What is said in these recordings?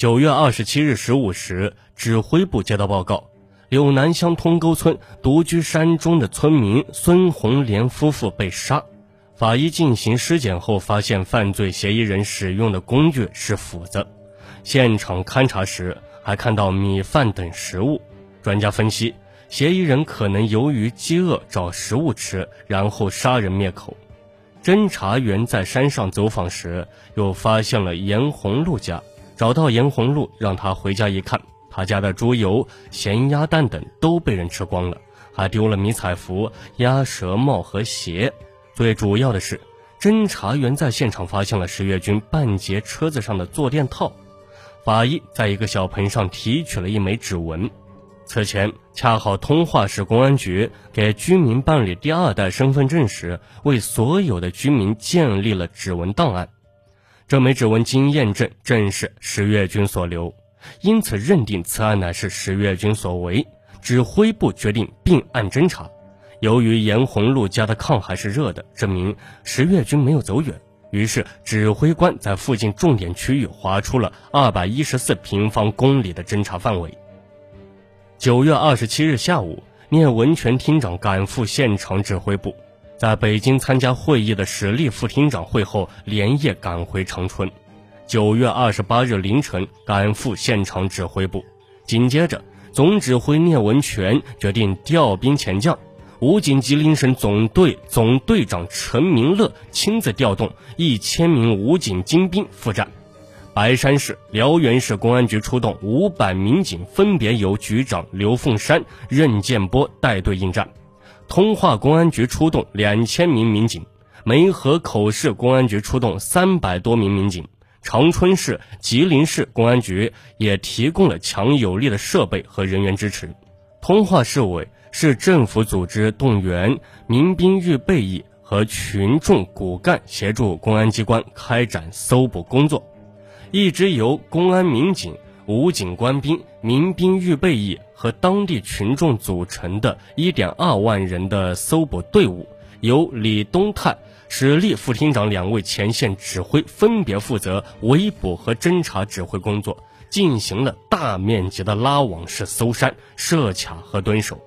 九月二十七日十五时，指挥部接到报告，柳南乡通沟村独居山中的村民孙红莲夫妇被杀。法医进行尸检后，发现犯罪嫌疑人使用的工具是斧子。现场勘查时，还看到米饭等食物。专家分析，嫌疑人可能由于饥饿找食物吃，然后杀人灭口。侦查员在山上走访时，又发现了严红路家。找到严红路，让他回家一看，他家的猪油、咸鸭蛋等都被人吃光了，还丢了迷彩服、鸭舌帽和鞋。最主要的是，侦查员在现场发现了石月军半截车子上的坐垫套。法医在一个小盆上提取了一枚指纹。此前，恰好通化市公安局给居民办理第二代身份证时，为所有的居民建立了指纹档案。这枚指纹经验证正是石月军所留，因此认定此案乃是石月军所为。指挥部决定并案侦查。由于严红路家的炕还是热的，证明石月军没有走远。于是指挥官在附近重点区域划出了二百一十四平方公里的侦查范围。九月二十七日下午，聂文全厅长赶赴现场指挥部。在北京参加会议的史立副厅长会后，连夜赶回长春。九月二十八日凌晨赶赴现场指挥部。紧接着，总指挥聂文全决定调兵遣将，武警吉林省总队总队长陈明乐亲自调动一千名武警精兵赴战。白山市、辽源市公安局出动五百民警，分别由局长刘凤山、任建波带队应战。通化公安局出动两千名民警，梅河口市公安局出动三百多名民警，长春市、吉林市公安局也提供了强有力的设备和人员支持。通化市委、市政府组织动员民兵预备役和群众骨干协助公安机关开展搜捕工作，一支由公安民警。武警官兵、民兵预备役和当地群众组成的1.2万人的搜捕队伍，由李东泰、史立副厅长两位前线指挥分别负责围捕和侦查指挥工作，进行了大面积的拉网式搜山、设卡和蹲守。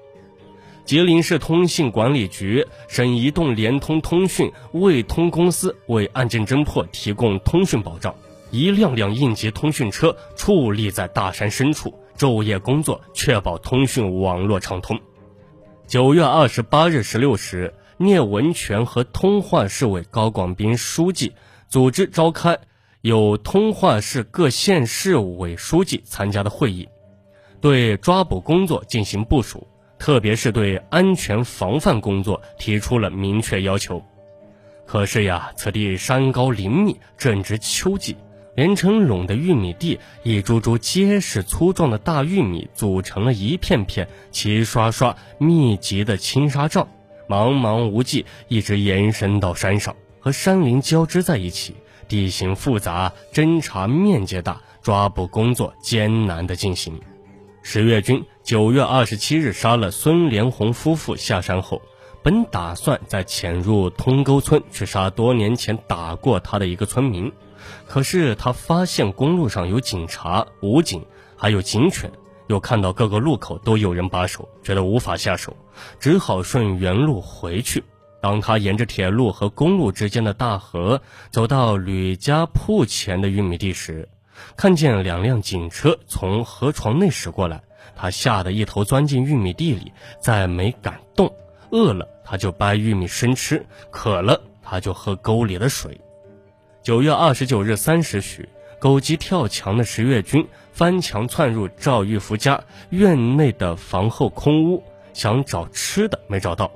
吉林市通信管理局、省移动、联通通讯、卫通公司为案件侦破提供通讯保障。一辆辆应急通讯车矗立在大山深处，昼夜工作，确保通讯网络畅通。九月二十八日十六时，聂文全和通化市委高广斌书记组织召开有通化市各县市委书记参加的会议，对抓捕工作进行部署，特别是对安全防范工作提出了明确要求。可是呀，此地山高林密，正值秋季。连成垄的玉米地，一株株结实粗壮的大玉米组成了一片片齐刷刷密集的青纱帐，茫茫无际，一直延伸到山上，和山林交织在一起，地形复杂，侦查面积大，抓捕工作艰难的进行。十月军九月二十七日杀了孙连红夫妇下山后，本打算再潜入通沟村去杀多年前打过他的一个村民。可是他发现公路上有警察、武警，还有警犬，又看到各个路口都有人把守，觉得无法下手，只好顺原路回去。当他沿着铁路和公路之间的大河走到吕家铺前的玉米地时，看见两辆警车从河床内驶过来，他吓得一头钻进玉米地里，再没敢动。饿了他就掰玉米生吃，渴了他就喝沟里的水。九月二十九日三时许，狗急跳墙的石月军翻墙窜入赵玉福家院内的房后空屋，想找吃的，没找到，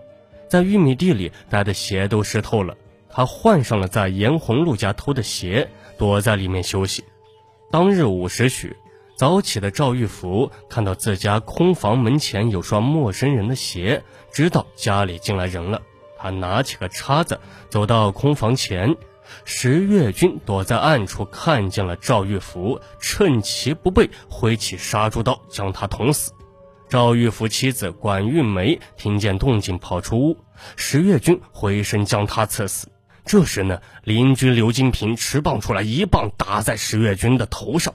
在玉米地里待的鞋都湿透了。他换上了在严红路家偷的鞋，躲在里面休息。当日五时许，早起的赵玉福看到自家空房门前有双陌生人的鞋，知道家里进来人了。他拿起个叉子，走到空房前。石月军躲在暗处，看见了赵玉福，趁其不备，挥起杀猪刀将他捅死。赵玉福妻子管玉梅听见动静，跑出屋，石月军回身将他刺死。这时呢，邻居刘金平持棒出来，一棒打在石月军的头上。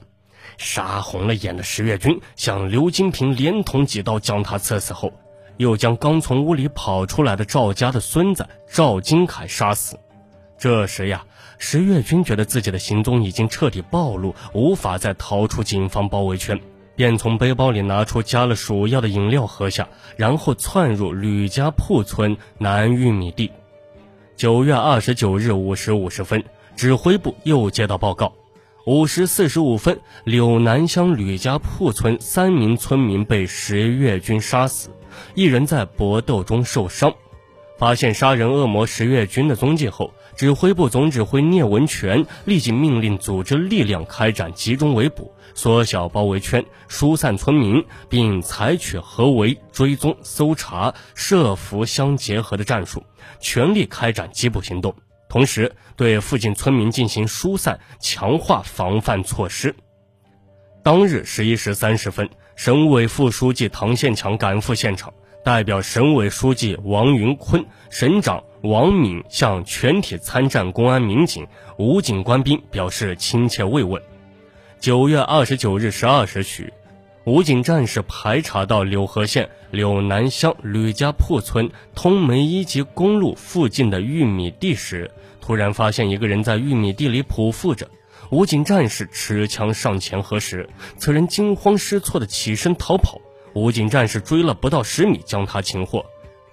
杀红了眼的石月军向刘金平连捅几刀，将他刺死后，又将刚从屋里跑出来的赵家的孙子赵金凯杀死。这时呀，石月军觉得自己的行踪已经彻底暴露，无法再逃出警方包围圈，便从背包里拿出加了鼠药的饮料喝下，然后窜入吕家铺村南玉米地。九月二十九日五时五十分，指挥部又接到报告：五时四十五分，柳南乡吕家铺村三名村民被石月军杀死，一人在搏斗中受伤。发现杀人恶魔石月军的踪迹后，指挥部总指挥聂文全立即命令组织力量开展集中围捕、缩小包围圈、疏散村民，并采取合围、追踪、搜查、设伏相结合的战术，全力开展缉捕行动。同时，对附近村民进行疏散，强化防范措施。当日十一时三十分，省委副书记唐宪强赶赴现场。代表省委书记王云坤、省长王敏向全体参战公安民警、武警官兵表示亲切慰问。九月二十九日十二时许，武警战士排查到柳河县柳南乡吕家铺村通梅一级公路附近的玉米地时，突然发现一个人在玉米地里匍匐着。武警战士持枪上前核实，此人惊慌失措地起身逃跑。武警战士追了不到十米，将他擒获。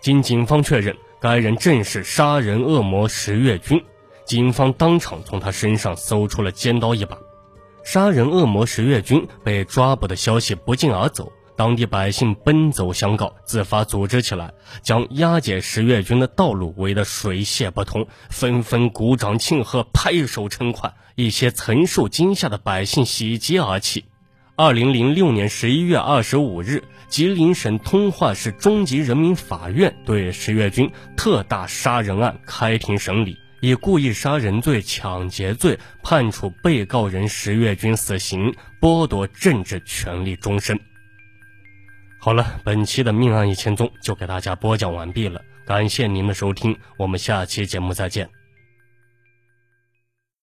经警方确认，该人正是杀人恶魔石月军。警方当场从他身上搜出了尖刀一把。杀人恶魔石月军被抓捕的消息不胫而走，当地百姓奔走相告，自发组织起来，将押解石月军的道路围得水泄不通，纷纷鼓掌庆贺，拍手称快。一些曾受惊吓的百姓喜极而泣。二零零六年十一月二十五日，吉林省通化市中级人民法院对石月军特大杀人案开庭审理，以故意杀人罪、抢劫罪判处被告人石月军死刑，剥夺政治权利终身。好了，本期的命案一千宗就给大家播讲完毕了，感谢您的收听，我们下期节目再见。